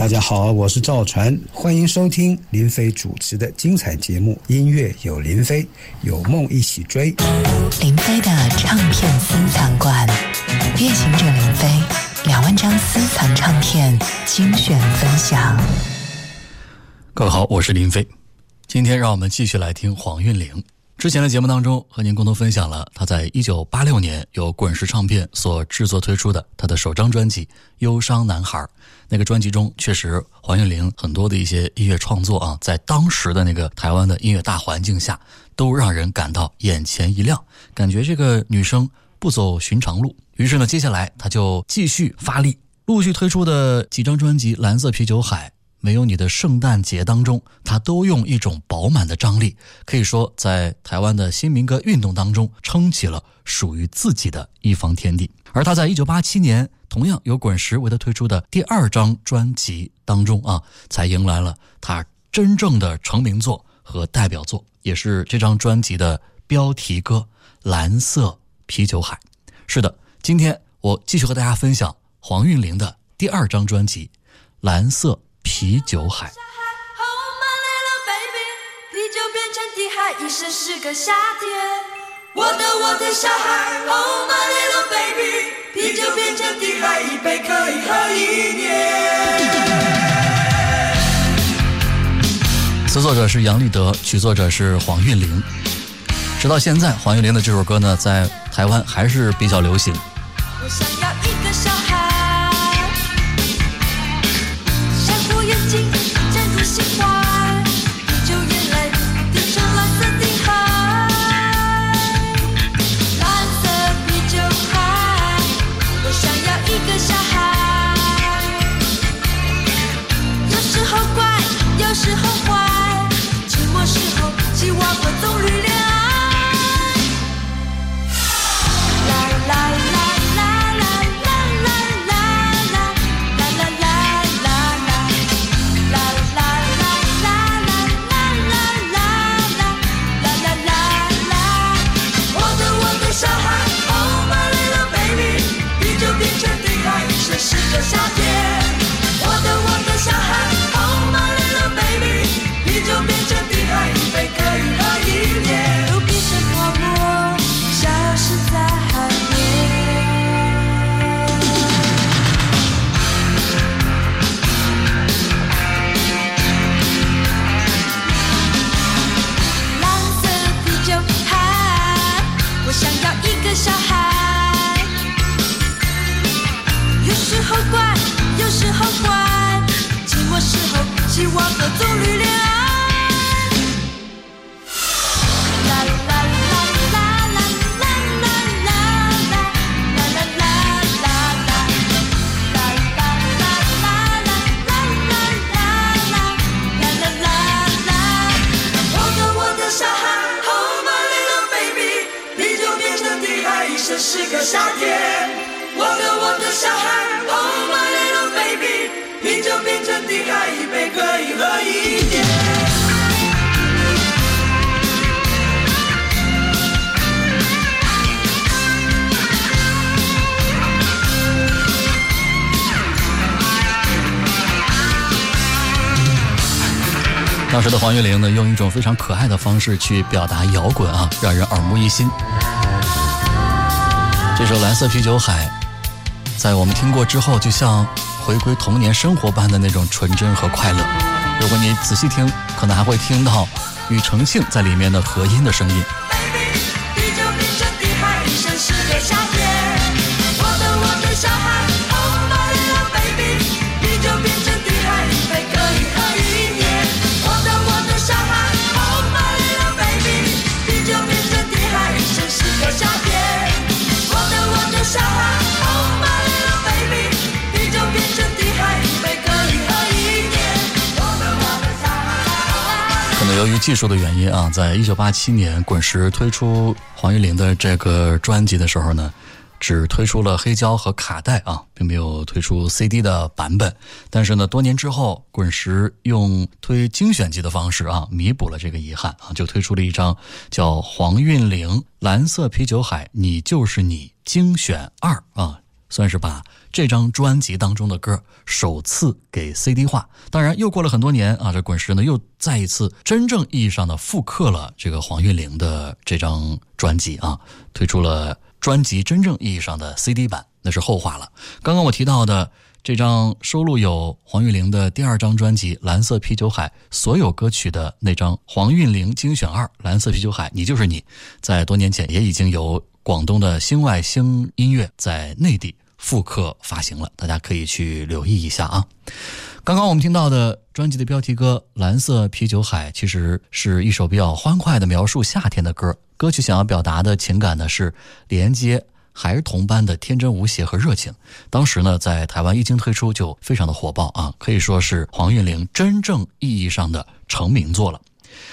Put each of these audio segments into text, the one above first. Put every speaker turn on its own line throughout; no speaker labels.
大家好，我是赵传，欢迎收听林飞主持的精彩节目《音乐有林飞，有梦一起追》。
林飞的唱片私藏馆，夜行者林飞两万张私藏唱片精选分享。
各位好，我是林飞，今天让我们继续来听黄韵玲。之前的节目当中，和您共同分享了他在一九八六年由滚石唱片所制作推出的他的首张专辑《忧伤男孩》。那个专辑中，确实黄韵玲很多的一些音乐创作啊，在当时的那个台湾的音乐大环境下，都让人感到眼前一亮，感觉这个女生不走寻常路。于是呢，接下来他就继续发力，陆续推出的几张专辑《蓝色啤酒海》。没有你的圣诞节当中，他都用一种饱满的张力，可以说在台湾的新民歌运动当中撑起了属于自己的一方天地。而他在一九八七年同样由滚石为他推出的第二张专辑当中啊，才迎来了他真正的成名作和代表作，也是这张专辑的标题歌《蓝色啤酒海》。是的，今天我继续和大家分享黄韵玲的第二张专辑《蓝色》。啤酒海。
啤酒变成的海，一生是个夏天。我的我的小孩，Oh my little baby，啤酒变成的海，一杯可以喝一年。
词作者是杨立德，曲作者是黄韵玲。直到现在，黄韵玲的这首歌呢，在台湾还是比较流行。
我想要一个小孩。我想要一个小孩，有时候乖，有时候怪，寂寞时候希望和棕榈恋爱。开一杯，可以喝一点
当时的黄玉玲呢，用一种非常可爱的方式去表达摇滚啊，让人耳目一新。这首《蓝色啤酒海》在我们听过之后，就像回归童年生活般的那种纯真和快乐。如果你仔细听，可能还会听到庾澄庆在里面的和音的声音。由于技术的原因啊，在一九八七年滚石推出黄韵玲的这个专辑的时候呢，只推出了黑胶和卡带啊，并没有推出 CD 的版本。但是呢，多年之后，滚石用推精选集的方式啊，弥补了这个遗憾啊，就推出了一张叫《黄韵玲蓝色啤酒海你就是你精选二》啊，算是把这张专辑当中的歌首次给 CD 化。当然，又过了很多年啊，这滚石呢又再一次真正意义上的复刻了这个黄韵玲的这张专辑啊，推出了专辑真正意义上的 CD 版，那是后话了。刚刚我提到的。这张收录有黄韵玲的第二张专辑《蓝色啤酒海》所有歌曲的那张黄韵玲精选二《蓝色啤酒海》，你就是你，在多年前也已经由广东的星外星音乐在内地复刻发行了，大家可以去留意一下啊。刚刚我们听到的专辑的标题歌《蓝色啤酒海》，其实是一首比较欢快的描述夏天的歌。歌曲想要表达的情感呢，是连接。孩童般的天真无邪和热情，当时呢，在台湾一经推出就非常的火爆啊，可以说是黄韵玲真正意义上的成名作了。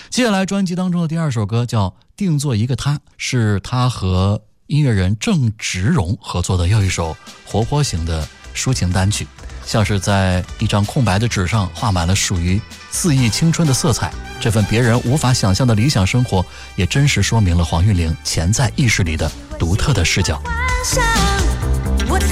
接下来专辑当中的第二首歌叫《定做一个他》，是他和音乐人郑植荣合作的又一首活泼型的抒情单曲，像是在一张空白的纸上画满了属于肆意青春的色彩。这份别人无法想象的理想生活，也真实说明了黄韵玲潜在意识里的独特的视角。
我的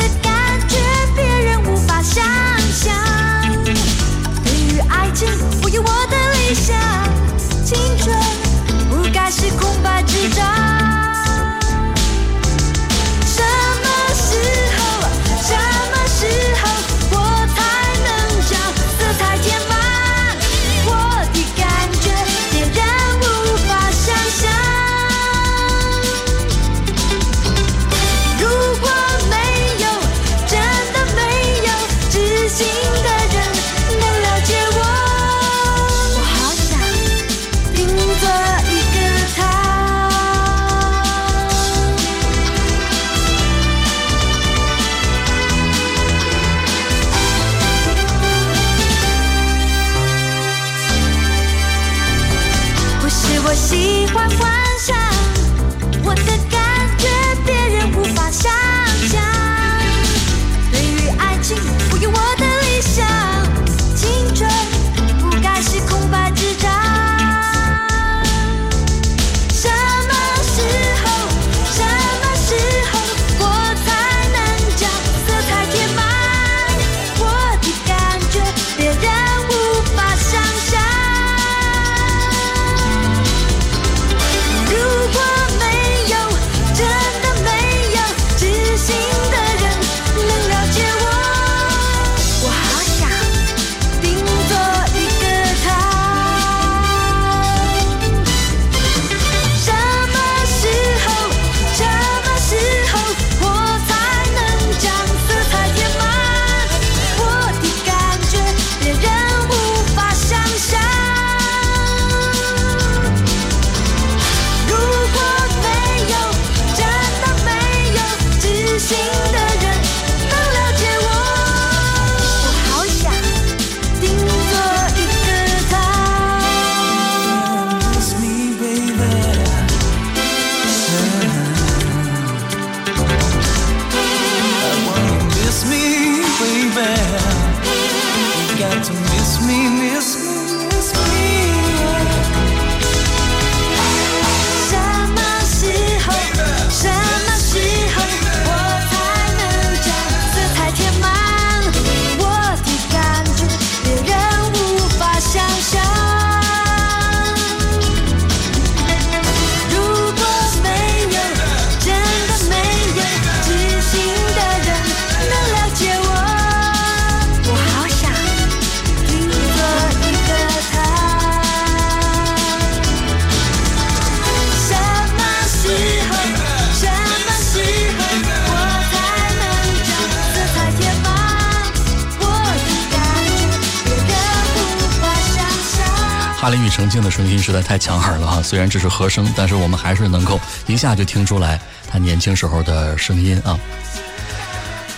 程静的声音实在太强悍了哈，虽然只是和声，但是我们还是能够一下就听出来他年轻时候的声音啊。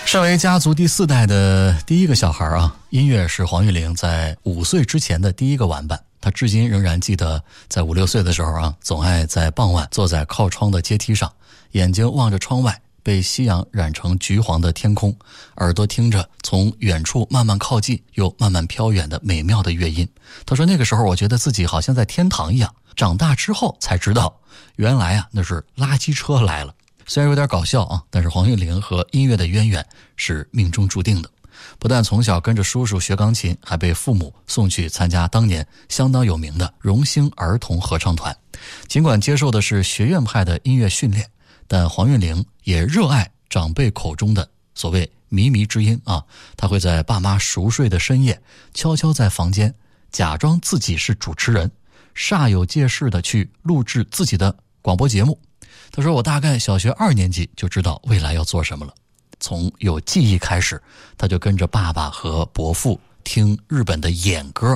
身为家族第四代的第一个小孩啊，音乐是黄韵玲在五岁之前的第一个玩伴。他至今仍然记得，在五六岁的时候啊，总爱在傍晚坐在靠窗的阶梯上，眼睛望着窗外。被夕阳染成橘黄的天空，耳朵听着从远处慢慢靠近又慢慢飘远的美妙的乐音。他说：“那个时候，我觉得自己好像在天堂一样。长大之后才知道，原来啊，那是垃圾车来了。”虽然有点搞笑啊，但是黄韵玲和音乐的渊源是命中注定的。不但从小跟着叔叔学钢琴，还被父母送去参加当年相当有名的荣兴儿童合唱团。尽管接受的是学院派的音乐训练，但黄韵玲也热爱长辈口中的所谓“靡靡之音”啊。她会在爸妈熟睡的深夜，悄悄在房间假装自己是主持人，煞有介事的去录制自己的广播节目。她说：“我大概小学二年级就知道未来要做什么了。”从有记忆开始，他就跟着爸爸和伯父听日本的演歌，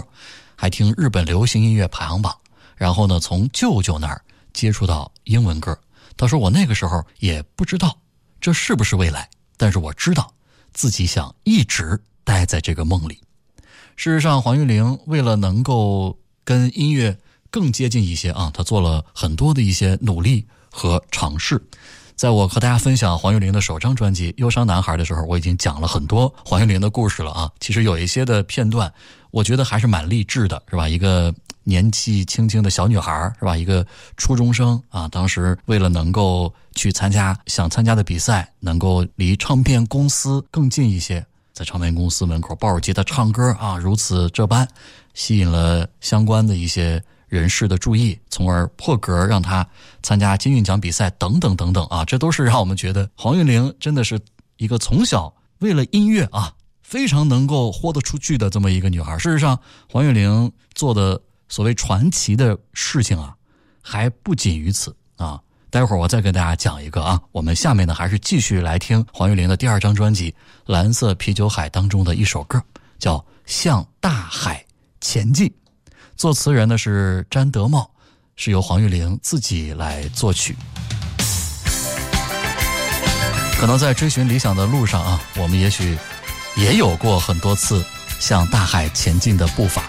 还听日本流行音乐排行榜。然后呢，从舅舅那儿接触到英文歌。他说：“我那个时候也不知道这是不是未来，但是我知道自己想一直待在这个梦里。”事实上，黄韵玲为了能够跟音乐更接近一些啊，她做了很多的一些努力和尝试。在我和大家分享黄韵玲的首张专辑《忧伤男孩》的时候，我已经讲了很多黄韵玲的故事了啊。其实有一些的片段，我觉得还是蛮励志的，是吧？一个年纪轻轻的小女孩，是吧？一个初中生啊，当时为了能够去参加想参加的比赛，能够离唱片公司更近一些，在唱片公司门口抱着吉他唱歌啊，如此这般，吸引了相关的一些。人士的注意，从而破格让他参加金韵奖比赛，等等等等啊，这都是让我们觉得黄韵玲真的是一个从小为了音乐啊非常能够豁得出去的这么一个女孩。事实上，黄韵玲做的所谓传奇的事情啊，还不仅于此啊。待会儿我再跟大家讲一个啊，我们下面呢还是继续来听黄玉玲的第二张专辑《蓝色啤酒海》当中的一首歌，叫《向大海前进》。作词人呢是詹德茂，是由黄玉玲自己来作曲。可能在追寻理想的路上啊，我们也许也有过很多次向大海前进的步伐。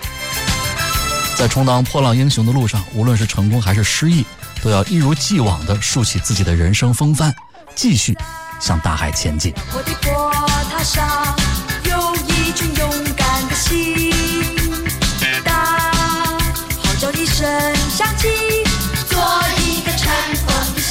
在充当破浪英雄的路上，无论是成功还是失意，都要一如既往的竖起自己的人生风帆，继续向大海前进。
我的波塔上有一群勇敢的心。声响起，做一个乘风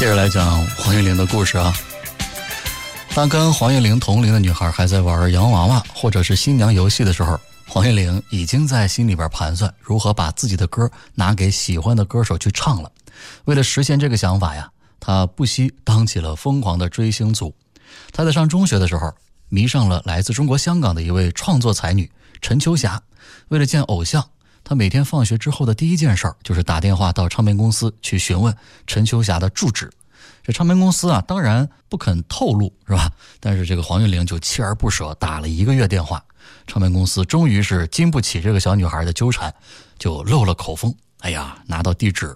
接着来讲黄韵玲的故事啊。当跟黄韵玲同龄的女孩还在玩洋娃娃或者是新娘游戏的时候，黄韵玲已经在心里边盘算如何把自己的歌拿给喜欢的歌手去唱了。为了实现这个想法呀，她不惜当起了疯狂的追星族。她在上中学的时候迷上了来自中国香港的一位创作才女陈秋霞，为了见偶像，他每天放学之后的第一件事儿就是打电话到唱片公司去询问陈秋霞的住址。这唱片公司啊，当然不肯透露，是吧？但是这个黄韵玲就锲而不舍，打了一个月电话，唱片公司终于是经不起这个小女孩的纠缠，就漏了口风。哎呀，拿到地址，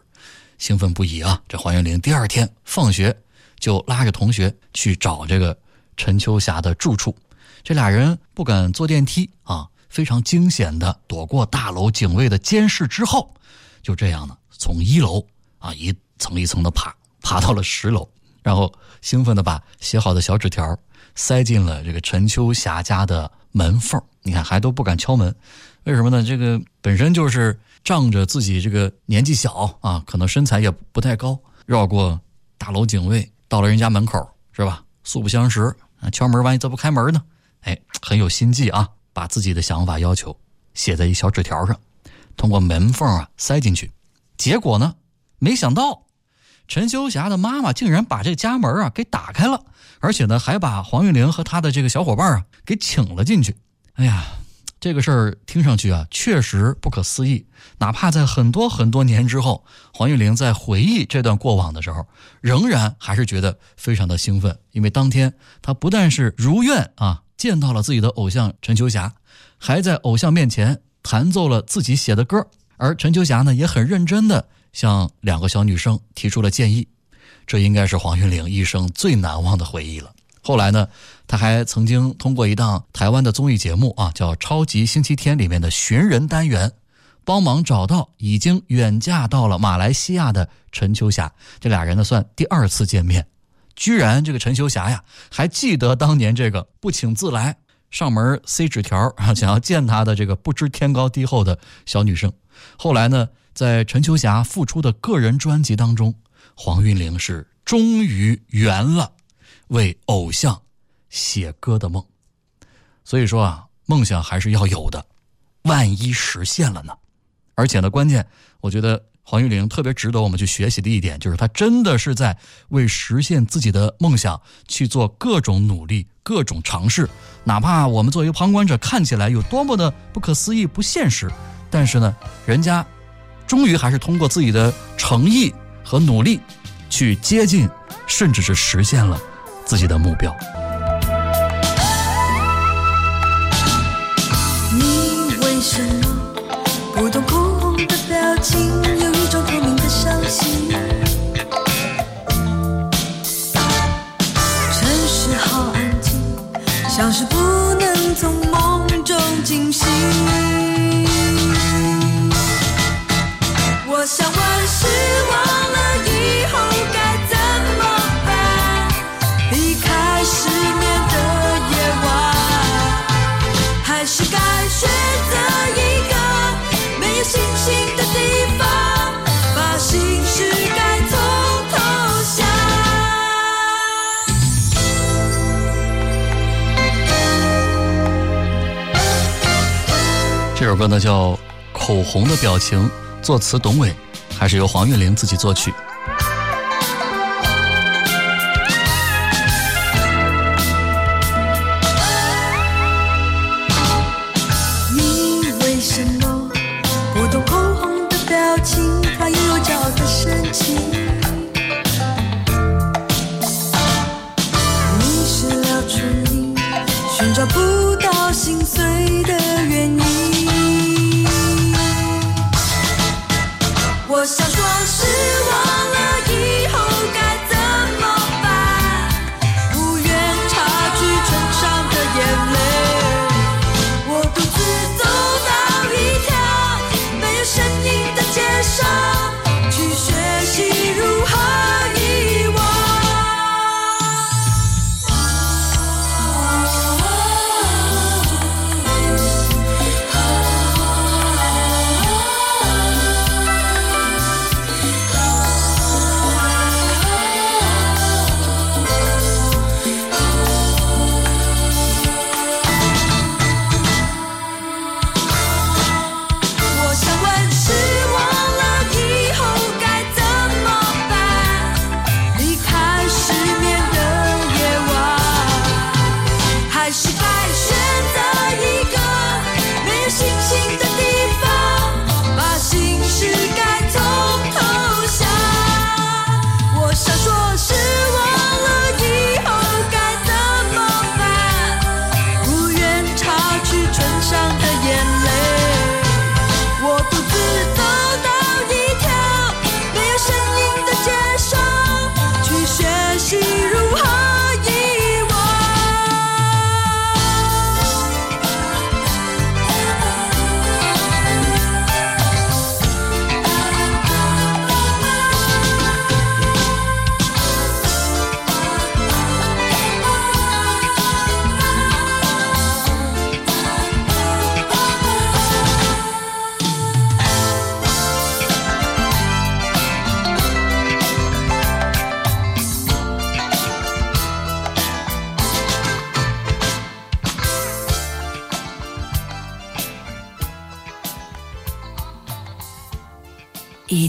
兴奋不已啊！这黄韵玲第二天放学就拉着同学去找这个陈秋霞的住处。这俩人不敢坐电梯啊，非常惊险的躲过大楼警卫的监视之后，就这样呢，从一楼啊一层一层的爬，爬到了十楼，然后兴奋的把写好的小纸条塞进了这个陈秋霞家的门缝。你看，还都不敢敲门，为什么呢？这个本身就是仗着自己这个年纪小啊，可能身材也不太高，绕过大楼警卫，到了人家门口，是吧？素不相识啊，敲门万一他不开门呢？哎，很有心计啊！把自己的想法要求写在一小纸条上，通过门缝啊塞进去。结果呢，没想到陈修霞的妈妈竟然把这家门啊给打开了，而且呢还把黄韵玲和她的这个小伙伴啊给请了进去。哎呀，这个事儿听上去啊确实不可思议。哪怕在很多很多年之后，黄韵玲在回忆这段过往的时候，仍然还是觉得非常的兴奋，因为当天她不但是如愿啊。见到了自己的偶像陈秋霞，还在偶像面前弹奏了自己写的歌，而陈秋霞呢也很认真的向两个小女生提出了建议，这应该是黄韵玲一生最难忘的回忆了。后来呢，她还曾经通过一档台湾的综艺节目啊，叫《超级星期天》里面的寻人单元，帮忙找到已经远嫁到了马来西亚的陈秋霞，这俩人呢算第二次见面。居然这个陈秋霞呀，还记得当年这个不请自来上门塞纸条啊，想要见他的这个不知天高地厚的小女生。后来呢，在陈秋霞复出的个人专辑当中，黄韵玲是终于圆了为偶像写歌的梦。所以说啊，梦想还是要有的，万一实现了呢？而且呢，关键我觉得。黄玉玲特别值得我们去学习的一点，就是她真的是在为实现自己的梦想去做各种努力、各种尝试。哪怕我们作为旁观者看起来有多么的不可思议、不现实，但是呢，人家终于还是通过自己的诚意和努力，去接近，甚至是实现了自己的目标。
你为什么我想问，失望了以后该怎么办？离开失眠的夜晚，还是该选择一个没有星星的地方？
把心事该从头想这首歌呢叫《口红的表情》，作词董伟，还是由黄韵玲自己作曲。
你为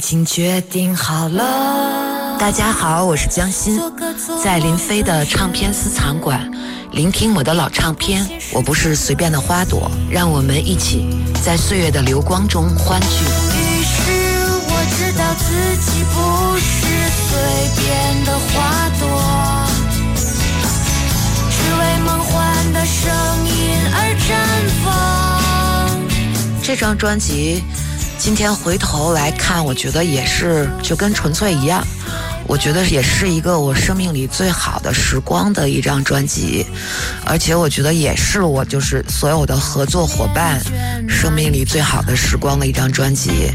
经决定好了。
大家好，我是江欣，在林飞的唱片私藏馆，聆听我的老唱片。我不是随便的花朵，让我们一起在岁月的流光中欢聚。
于是我知道自己不是随便的花朵，只为梦幻的声音而绽放。
这张专辑，今天回头来看，我觉得也是就跟纯粹一样，我觉得也是一个我生命里最好的时光的一张专辑，而且我觉得也是我就是所有的合作伙伴生命里最好的时光的一张专辑。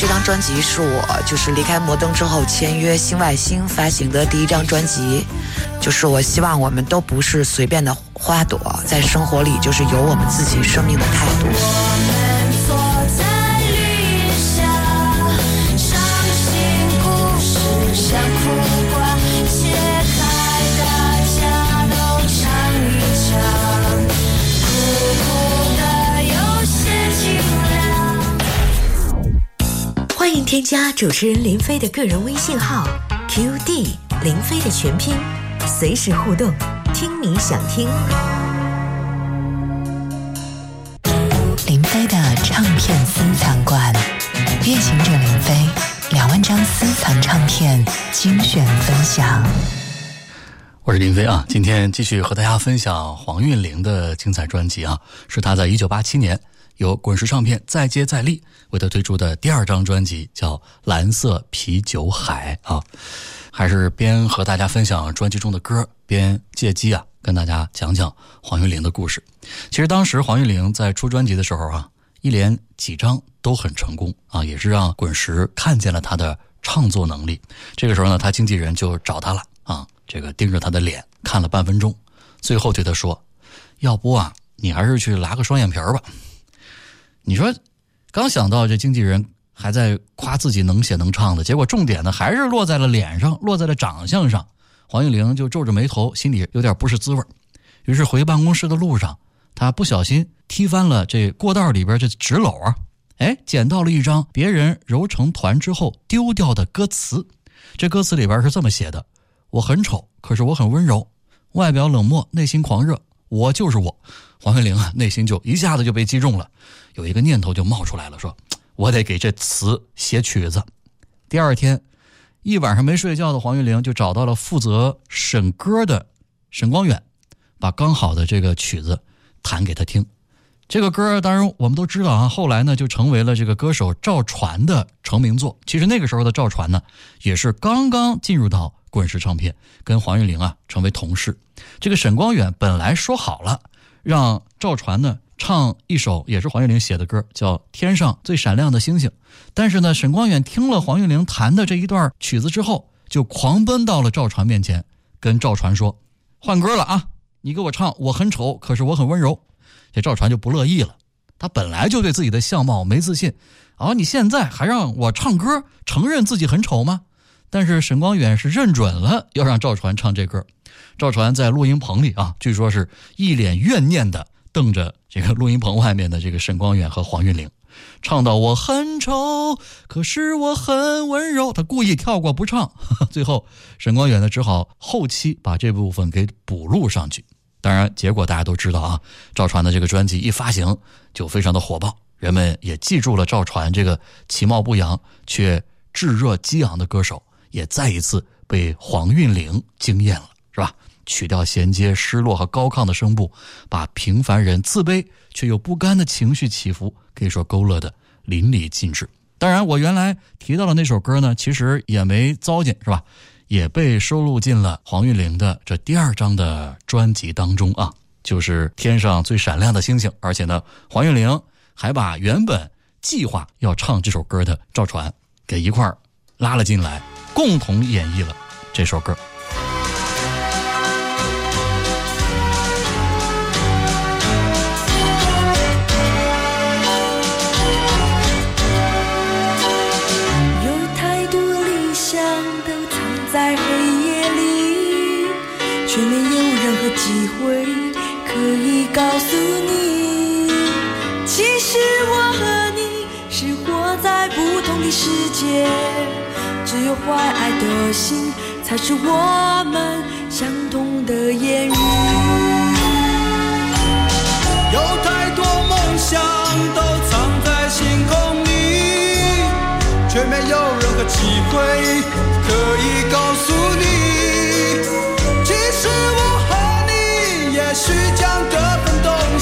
这张专辑是我就是离开摩登之后签约新外星发行的第一张专辑，就是我希望我们都不是随便的花朵，在生活里就是有我们自己生命的态度。
添加主持人林飞的个人微信号 QD 林飞的全拼，随时互动，听你想听。
林飞的唱片私藏馆，夜行者林飞两万张私藏唱片精选分享。
我是林飞啊，今天继续和大家分享黄韵玲的精彩专辑啊，是她在一九八七年由滚石唱片再接再厉为他推出的第二张专辑，叫《蓝色啤酒海》啊。还是边和大家分享专辑中的歌，边借机啊跟大家讲讲黄韵玲的故事。其实当时黄韵玲在出专辑的时候啊，一连几张都很成功啊，也是让滚石看见了她的唱作能力。这个时候呢，她经纪人就找她了啊，这个盯着她的脸看了半分钟，最后对她说：“要不啊，你还是去拉个双眼皮儿吧。”你说，刚想到这经纪人还在夸自己能写能唱的，结果重点呢还是落在了脸上，落在了长相上。黄韵玲就皱着眉头，心里有点不是滋味于是回办公室的路上，她不小心踢翻了这过道里边这纸篓啊，哎，捡到了一张别人揉成团之后丢掉的歌词。这歌词里边是这么写的：“我很丑，可是我很温柔，外表冷漠，内心狂热，我就是我。”黄韵玲啊，内心就一下子就被击中了，有一个念头就冒出来了，说：“我得给这词写曲子。”第二天，一晚上没睡觉的黄韵玲就找到了负责审歌的沈光远，把刚好的这个曲子弹给他听。这个歌当然我们都知道啊，后来呢就成为了这个歌手赵传的成名作。其实那个时候的赵传呢，也是刚刚进入到滚石唱片，跟黄韵玲啊成为同事。这个沈光远本来说好了，让赵传呢唱一首也是黄韵玲写的歌，叫《天上最闪亮的星星》。但是呢，沈光远听了黄韵玲弹的这一段曲子之后，就狂奔到了赵传面前，跟赵传说：“换歌了啊，你给我唱，我很丑，可是我很温柔。”这赵传就不乐意了，他本来就对自己的相貌没自信，啊，你现在还让我唱歌，承认自己很丑吗？但是沈光远是认准了要让赵传唱这歌，赵传在录音棚里啊，据说是一脸怨念的瞪着这个录音棚外面的这个沈光远和黄韵玲，唱到我很丑，可是我很温柔，他故意跳过不唱，最后沈光远呢只好后期把这部分给补录上去。当然，结果大家都知道啊。赵传的这个专辑一发行就非常的火爆，人们也记住了赵传这个其貌不扬却炙热激昂的歌手，也再一次被黄韵玲惊艳了，是吧？曲调衔接、失落和高亢的声部，把平凡人自卑却又不甘的情绪起伏，可以说勾勒的淋漓尽致。当然，我原来提到的那首歌呢，其实也没糟践，是吧？也被收录进了黄韵玲的这第二张的专辑当中啊，就是《天上最闪亮的星星》。而且呢，黄韵玲还把原本计划要唱这首歌的赵传给一块儿拉了进来，共同演绎了这首歌。
却没有任何机会可以告诉你，其实我和你是活在不同的世界，只有怀爱的心才是我们相同的言语。
有太多梦想都藏在星空里，却没有任何机会可以告诉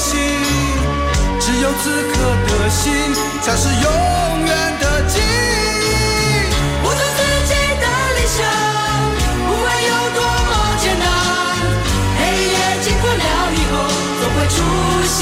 心，只有此刻的心才是永远的记忆。
我做自己的理想，不管有多么艰难，黑夜经过了以后，总会出现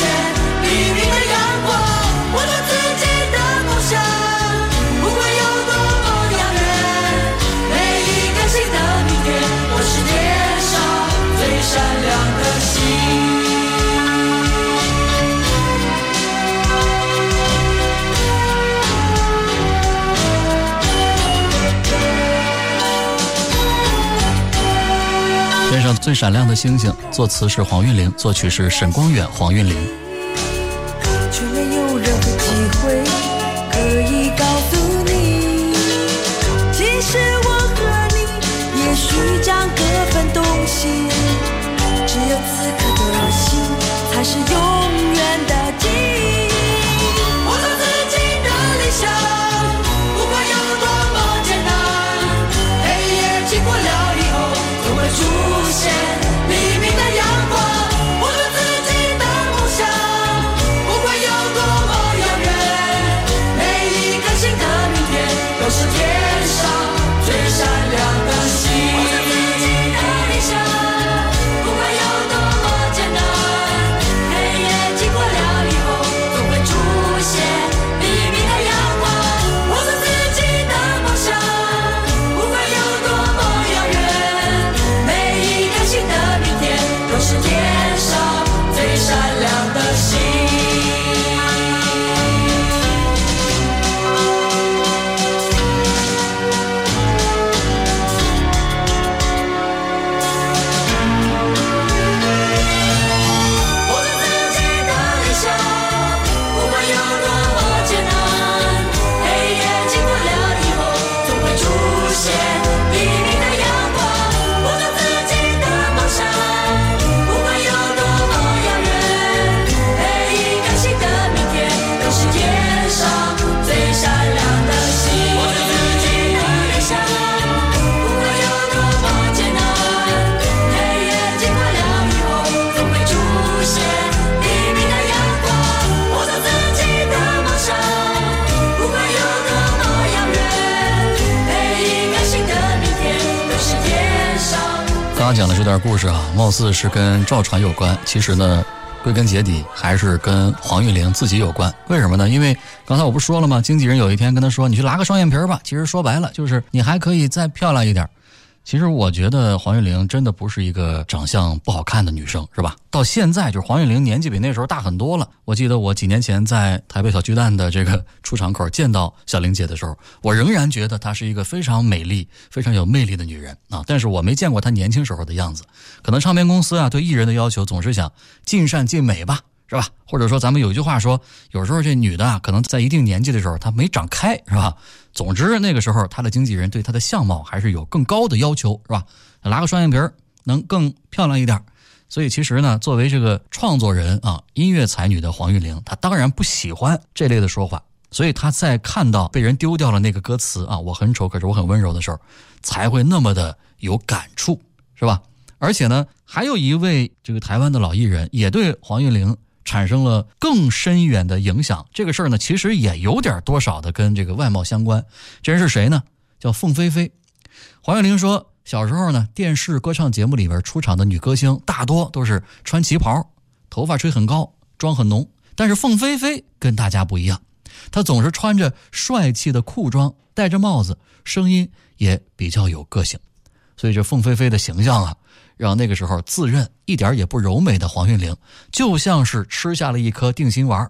最闪亮的星
星，作词是黄韵玲，作曲是沈光远、黄韵玲。段故事啊，貌似是跟赵传有关，其实呢，归根结底还是跟黄韵玲自己有关。为什么呢？因为刚才我不说了吗？经纪人有一天跟他说：“你去拉个双眼皮儿吧。”其实说白了就是你还可以再漂亮一点。其实我觉得黄韵玲真的不是一个长相不好看的女生，是吧？到现在就是黄韵玲年纪比那时候大很多了。我记得我几年前在台北小巨蛋的这个出场口见到小玲姐的时候，我仍然觉得她是一个非常美丽、非常有魅力的女人啊。但是我没见过她年轻时候的样子。可能唱片公司啊对艺人的要求总是想尽善尽美吧，是吧？或者说咱们有一句话说，有时候这女的啊，可能在一定年纪的时候她没长开，是吧？总之那个时候她的经纪人对她的相貌还是有更高的要求，是吧？拉个双眼皮儿能更漂亮一点。所以其实呢，作为这个创作人啊，音乐才女的黄韵玲，她当然不喜欢这类的说法。所以她在看到被人丢掉了那个歌词啊，我很丑，可是我很温柔的时候，才会那么的有感触，是吧？而且呢，还有一位这个台湾的老艺人也对黄韵玲产生了更深远的影响。这个事儿呢，其实也有点多少的跟这个外貌相关。这人是谁呢？叫凤飞飞。黄月玲说，小时候呢，电视歌唱节目里边出场的女歌星大多都是穿旗袍，头发吹很高，妆很浓。但是凤飞飞跟大家不一样，她总是穿着帅气的裤装，戴着帽子，声音也比较有个性。所以这凤飞飞的形象啊，让那个时候自认一点也不柔美的黄韵玲，就像是吃下了一颗定心丸。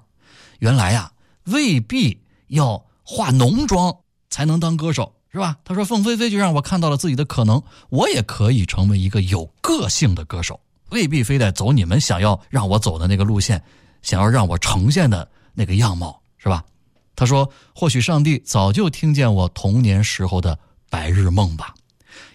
原来呀、未必要化浓妆才能当歌手，是是吧？他说凤飞飞就让我看到了自己的可能，我也可以成为一个有个性的歌手，未必非得走你们想要让我走的那个路线，想要让我呈现的那个样貌，是吧？他说，或许上帝早就听见我童年时候的白日梦吧。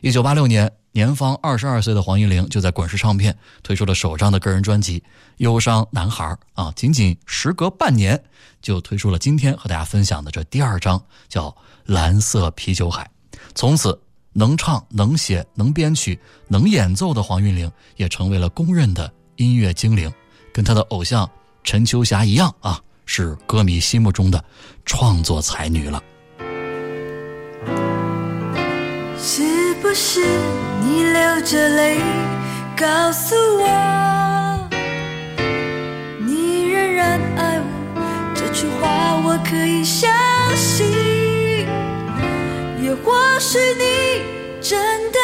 一九八六年，年方二十二岁的黄韵玲就在滚石唱片推出了首张的个人专辑《忧伤男孩》啊，仅仅时隔半年就推出了今天和大家分享的这第二张，叫《蓝色啤酒海》。从此，能唱、能写、能编曲、能演奏的黄韵玲也成为了公认的音乐精灵，跟她的偶像陈秋霞一样啊，是歌迷心目中的创作才女了。
不是你流着泪告诉我，你仍然爱我？这句话我可以相信。也或许你真的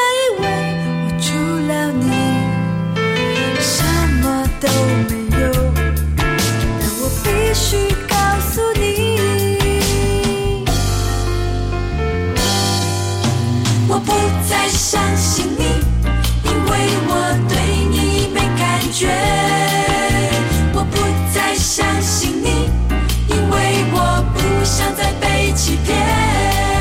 觉。我不再相信你，因为我不想再被欺骗。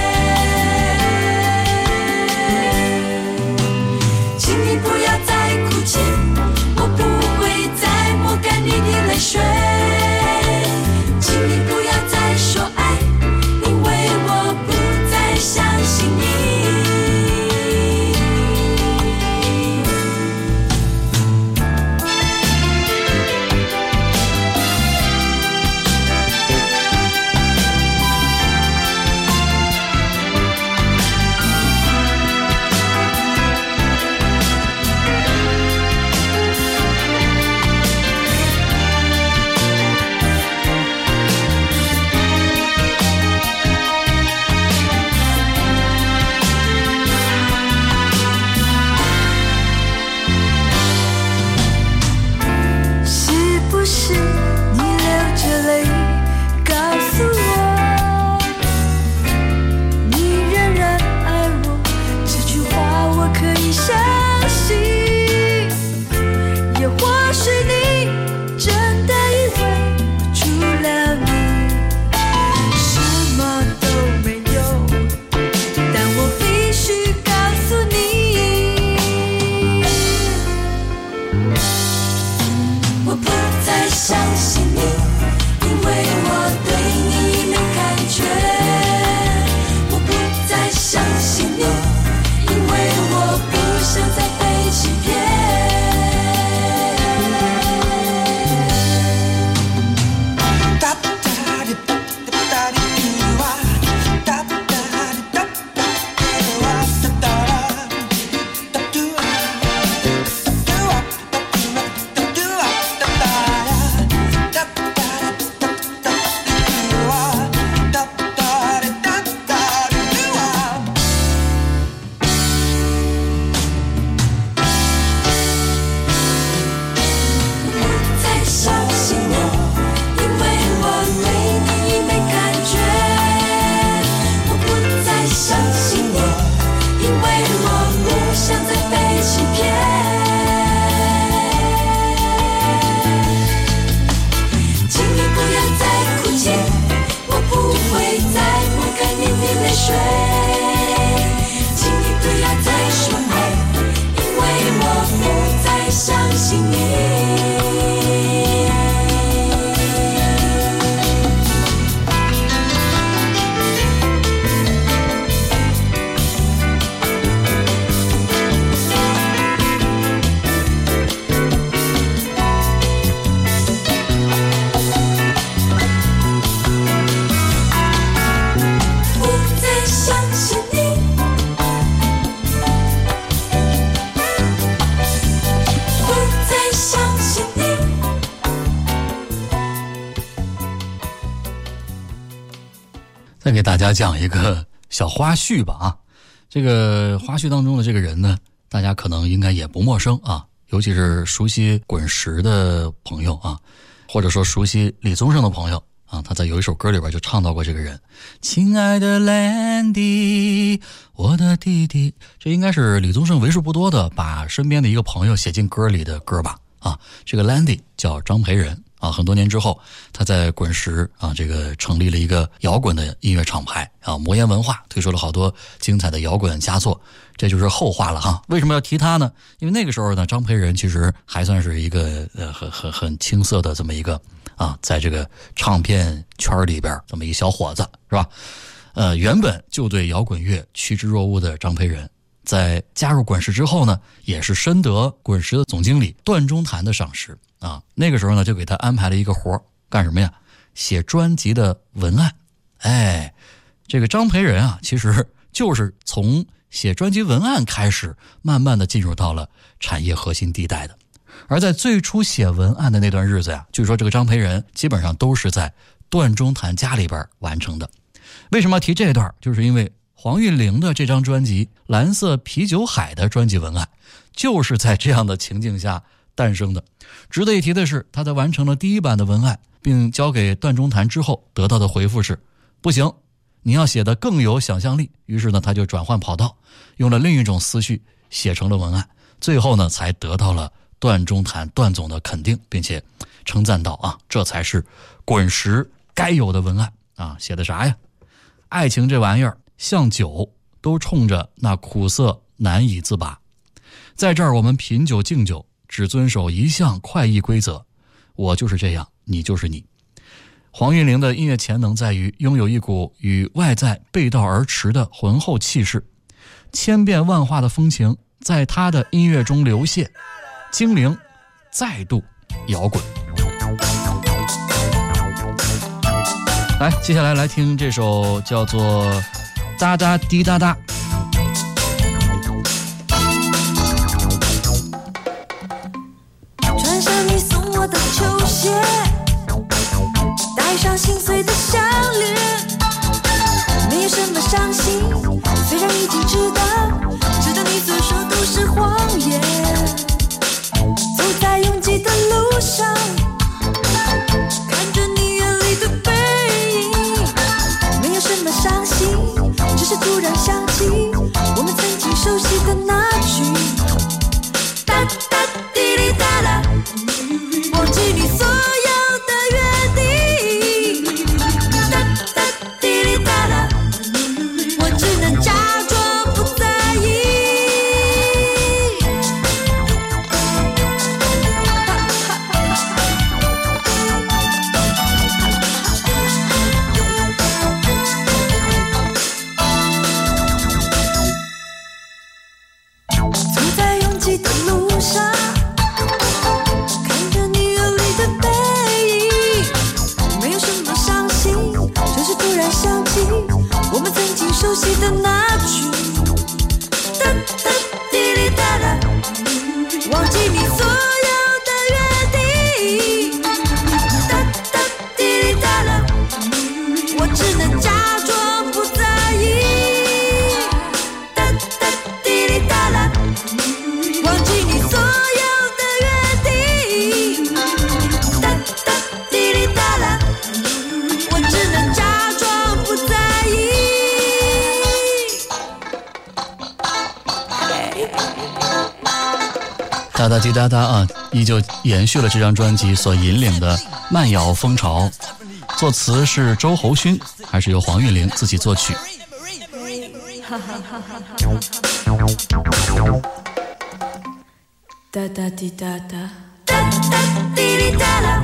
家讲一个小花絮吧啊，这个花絮当中的这个人呢，大家可能应该也不陌生啊，尤其是熟悉滚石的朋友啊，或者说熟悉李宗盛的朋友，啊，他在有一首歌里边就唱到过这个人，亲爱的兰迪，我的弟弟，这应该是李宗盛为数不多的把身边的一个朋友写进歌里的歌吧？啊，这个兰迪叫张培仁。啊，很多年之后，他在滚石啊，这个成立了一个摇滚的音乐厂牌啊，魔岩文化推出了好多精彩的摇滚佳作，这就是后话了哈。为什么要提他呢？因为那个时候呢，张培仁其实还算是一个呃很很很青涩的这么一个。啊，在这个唱片圈里边，这么一小伙子是吧？呃，原本就对摇滚乐趋之若鹜的张培仁，在加入滚石之后呢，也是深得滚石的总经理段中谈的赏识啊。那个时候呢，就给他安排了一个活干什么呀？写专辑的文案。哎，这个张培仁啊，其实就是从写专辑文案开始，慢慢的进入到了产业核心地带的。而在最初写文案的那段日子呀，据说这个张培仁基本上都是在段中谈家里边完成的。为什么要提这段？就是因为黄韵玲的这张专辑《蓝色啤酒海》的专辑文案，就是在这样的情境下诞生的。值得一提的是，他在完成了第一版的文案，并交给段中谈之后，得到的回复是：不行，你要写的更有想象力。于是呢，他就转换跑道，用了另一种思绪写成了文案，最后呢，才得到了。段中谈段总的肯定，并且称赞道：“啊，这才是滚石该有的文案啊！写的啥呀？爱情这玩意儿像酒，都冲着那苦涩难以自拔。在这儿，我们品酒敬酒，只遵守一项快意规则。我就是这样，你就是你。”黄韵玲的音乐潜能在于拥有一股与外在背道而驰的浑厚气势，千变万化的风情在她的音乐中流泻。精灵再度摇滚，来，接下来来听这首叫做《哒哒滴哒哒》。
心碎的项链，没有什么伤心，虽然已经知道，知道你所说都是谎言。走在拥挤的路上，看着你远离的背影，没有什么伤心，只是突然想起我们曾经熟悉的那哒哒
啊，依旧延续了这张专辑所引领的慢摇风潮。作词是周侯勋，还是由黄韵玲自己作曲？
哒哒滴哒哒，哒哒滴哩哒啦，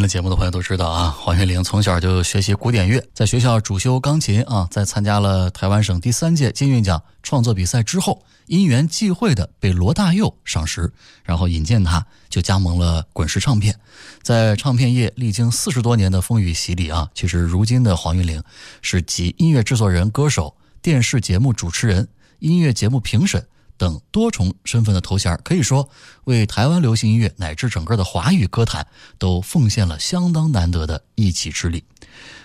听了节目的朋友都知道啊，黄韵玲从小就学习古典乐，在学校主修钢琴啊，在参加了台湾省第三届金韵奖创作比赛之后，因缘际会的被罗大佑赏识，然后引荐他，就加盟了滚石唱片。在唱片业历经四十多年的风雨洗礼啊，其实如今的黄韵玲是集音乐制作人、歌手、电视节目主持人、音乐节目评审。等多重身份的头衔，可以说为台湾流行音乐乃至整个的华语歌坛都奉献了相当难得的一己之力。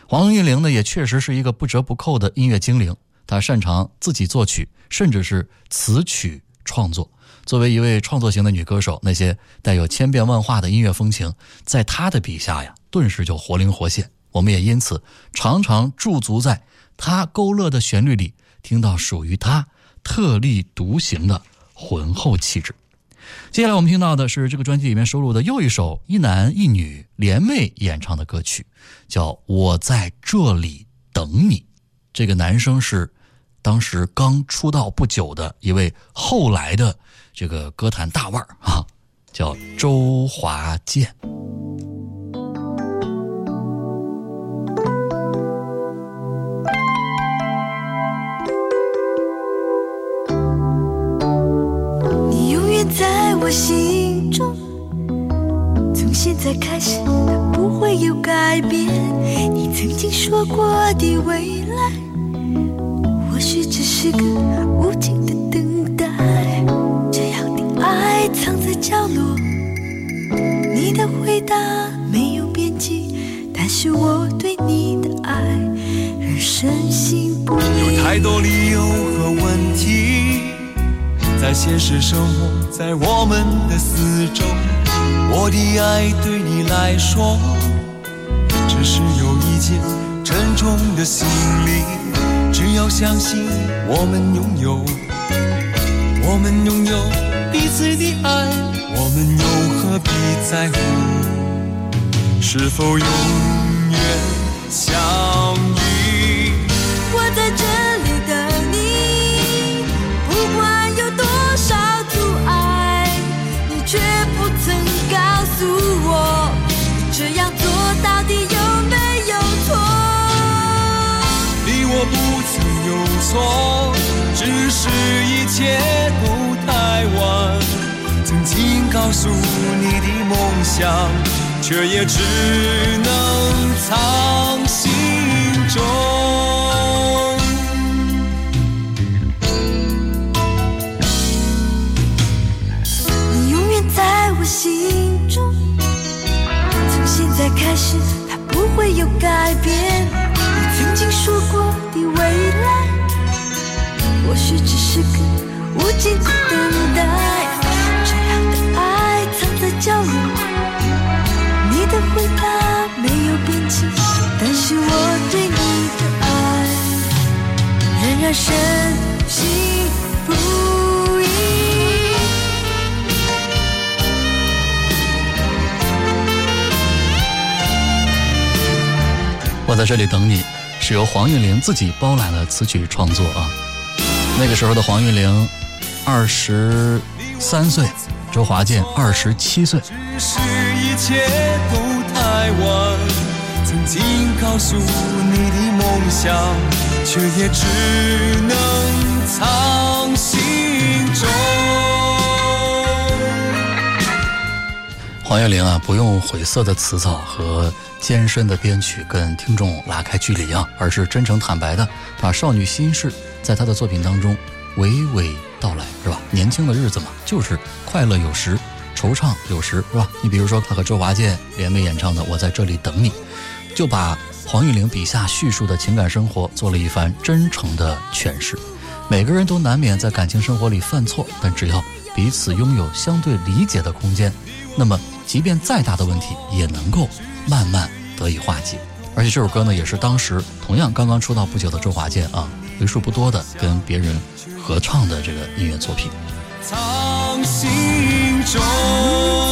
黄韵玲呢，也确实是一个不折不扣的音乐精灵，她擅长自己作曲，甚至是词曲创作。作为一位创作型的女歌手，那些带有千变万化的音乐风情，在她的笔下呀，顿时就活灵活现。我们也因此常常驻足在她勾勒的旋律里，听到属于她。特立独行的浑厚气质。接下来我们听到的是这个专辑里面收录的又一首一男一女联袂演唱的歌曲，叫《我在这里等你》。这个男生是当时刚出道不久的一位后来的这个歌坛大腕儿啊，叫周华健。
我心中，从现在开始它不会有改变。你曾经说过的未来，或许只是个无尽的等待。这样的爱藏在角落，你的回答没有边际，但是我对你的爱仍深信不疑。
有太多理由和问题。在现实生活，在我们的四周，我的爱对你来说，只是有一件沉重的行李。只要相信我们拥有，我们拥有彼此的爱，我们又何必在乎是否永远相遇？
我在这。
错，只是一切都太晚。曾经告诉你的梦想，却也只能藏心中。
你永远在我心中，从现在开始，它不会有改变。你曾经说过的未来。或许只是个无尽的等待，这样的爱藏在角落，你的回答没有边际，但是我对你的爱仍然深信不疑。
我在这里等你，是由黄韵玲自己包揽了词曲创作啊。那个时候的黄韵玲，二十三岁，周华健二十七岁。
只是一切都太晚，曾经告诉你的梦想，却也只能藏心中。
黄韵玲啊，不用晦涩的词藻和艰深的编曲跟听众拉开距离啊，而是真诚坦白的把少女心事。在他的作品当中，娓娓道来，是吧？年轻的日子嘛，就是快乐有时，惆怅有时，是吧？你比如说，他和周华健联袂演唱的《我在这里等你》，就把黄韵玲笔下叙述的情感生活做了一番真诚的诠释。每个人都难免在感情生活里犯错，但只要彼此拥有相对理解的空间，那么即便再大的问题也能够慢慢得以化解。而且这首歌呢，也是当时同样刚刚出道不久的周华健啊。为数不多的跟别人合唱的这个音乐作品。
藏心中。